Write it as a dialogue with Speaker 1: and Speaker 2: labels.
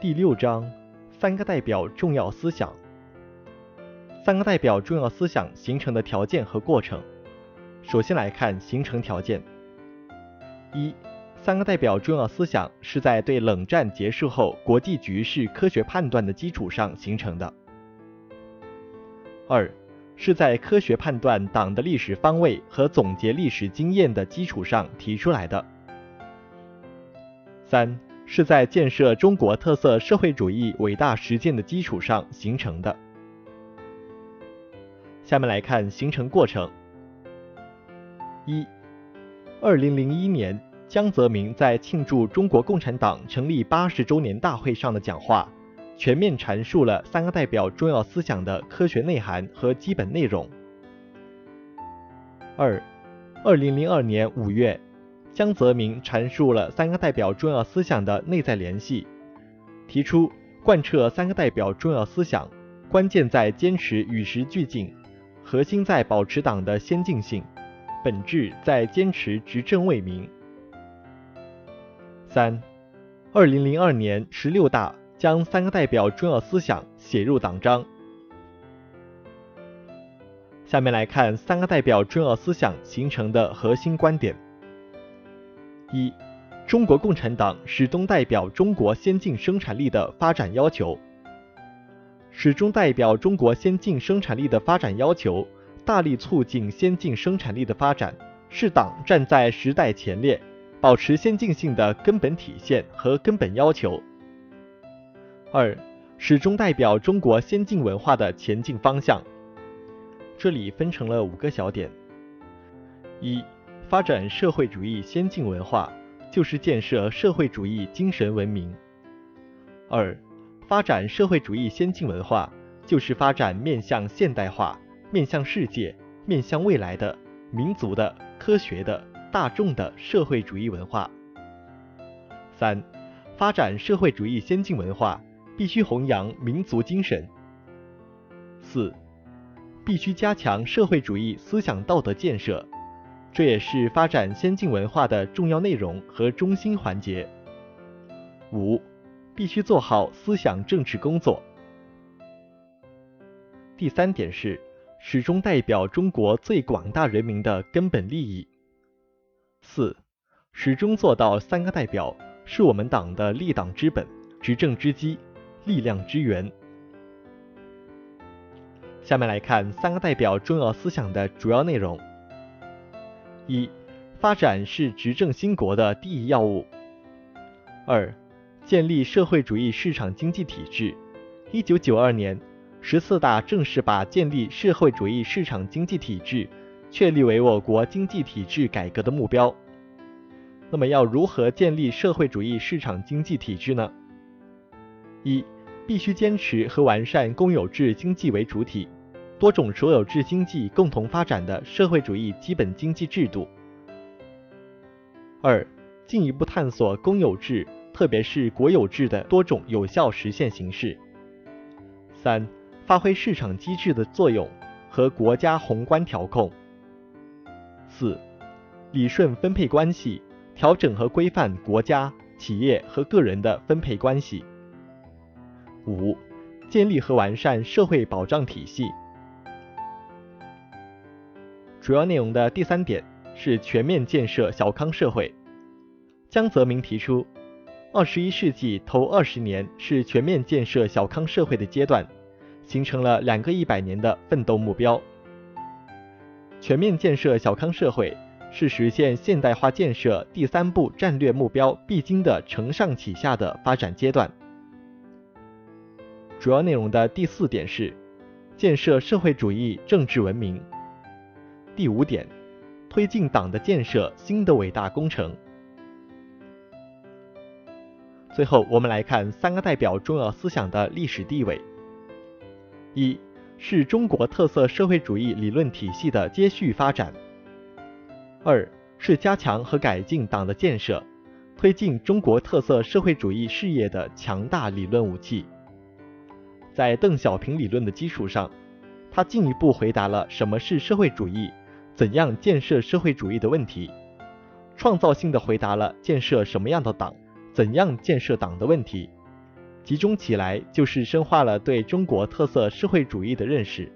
Speaker 1: 第六章三个代表重要思想。三个代表重要思想形成的条件和过程。首先来看形成条件。一，三个代表重要思想是在对冷战结束后国际局势科学判断的基础上形成的。二，是在科学判断党的历史方位和总结历史经验的基础上提出来的。三，是在建设中国特色社会主义伟大实践的基础上形成的。下面来看形成过程。一，二零零一年，江泽民在庆祝中国共产党成立八十周年大会上的讲话，全面阐述了三个代表重要思想的科学内涵和基本内容。二，二零零二年五月，江泽民阐述了三个代表重要思想的内在联系，提出贯彻三个代表重要思想，关键在坚持与时俱进。核心在保持党的先进性，本质在坚持执政为民。三，二零零二年十六大将三个代表重要思想写入党章。下面来看三个代表重要思想形成的核心观点：一，中国共产党始终代表中国先进生产力的发展要求。始终代表中国先进生产力的发展要求，大力促进先进生产力的发展，是党站在时代前列，保持先进性的根本体现和根本要求。二，始终代表中国先进文化的前进方向。这里分成了五个小点：一，发展社会主义先进文化，就是建设社会主义精神文明。二。发展社会主义先进文化，就是发展面向现代化、面向世界、面向未来的民族的、科学的、大众的社会主义文化。三、发展社会主义先进文化，必须弘扬民族精神。四、必须加强社会主义思想道德建设，这也是发展先进文化的重要内容和中心环节。五。必须做好思想政治工作。第三点是，始终代表中国最广大人民的根本利益。四，始终做到三个代表，是我们党的立党之本、执政之基、力量之源。下面来看三个代表重要思想的主要内容：一、发展是执政兴国的第一要务。二、建立社会主义市场经济体制。一九九二年，十四大正式把建立社会主义市场经济体制确立为我国经济体制改革的目标。那么，要如何建立社会主义市场经济体制呢？一，必须坚持和完善公有制经济为主体、多种所有制经济共同发展的社会主义基本经济制度。二，进一步探索公有制。特别是国有制的多种有效实现形式。三、发挥市场机制的作用和国家宏观调控。四、理顺分配关系，调整和规范国家、企业和个人的分配关系。五、建立和完善社会保障体系。主要内容的第三点是全面建设小康社会。江泽民提出。二十一世纪头二十年是全面建设小康社会的阶段，形成了两个一百年的奋斗目标。全面建设小康社会是实现现代化建设第三步战略目标必经的承上启下的发展阶段。主要内容的第四点是建设社会主义政治文明。第五点，推进党的建设新的伟大工程。最后，我们来看三个代表重要思想的历史地位：一是中国特色社会主义理论体系的接续发展；二是加强和改进党的建设，推进中国特色社会主义事业的强大理论武器。在邓小平理论的基础上，他进一步回答了什么是社会主义、怎样建设社会主义的问题，创造性的回答了建设什么样的党。怎样建设党的问题，集中起来就是深化了对中国特色社会主义的认识，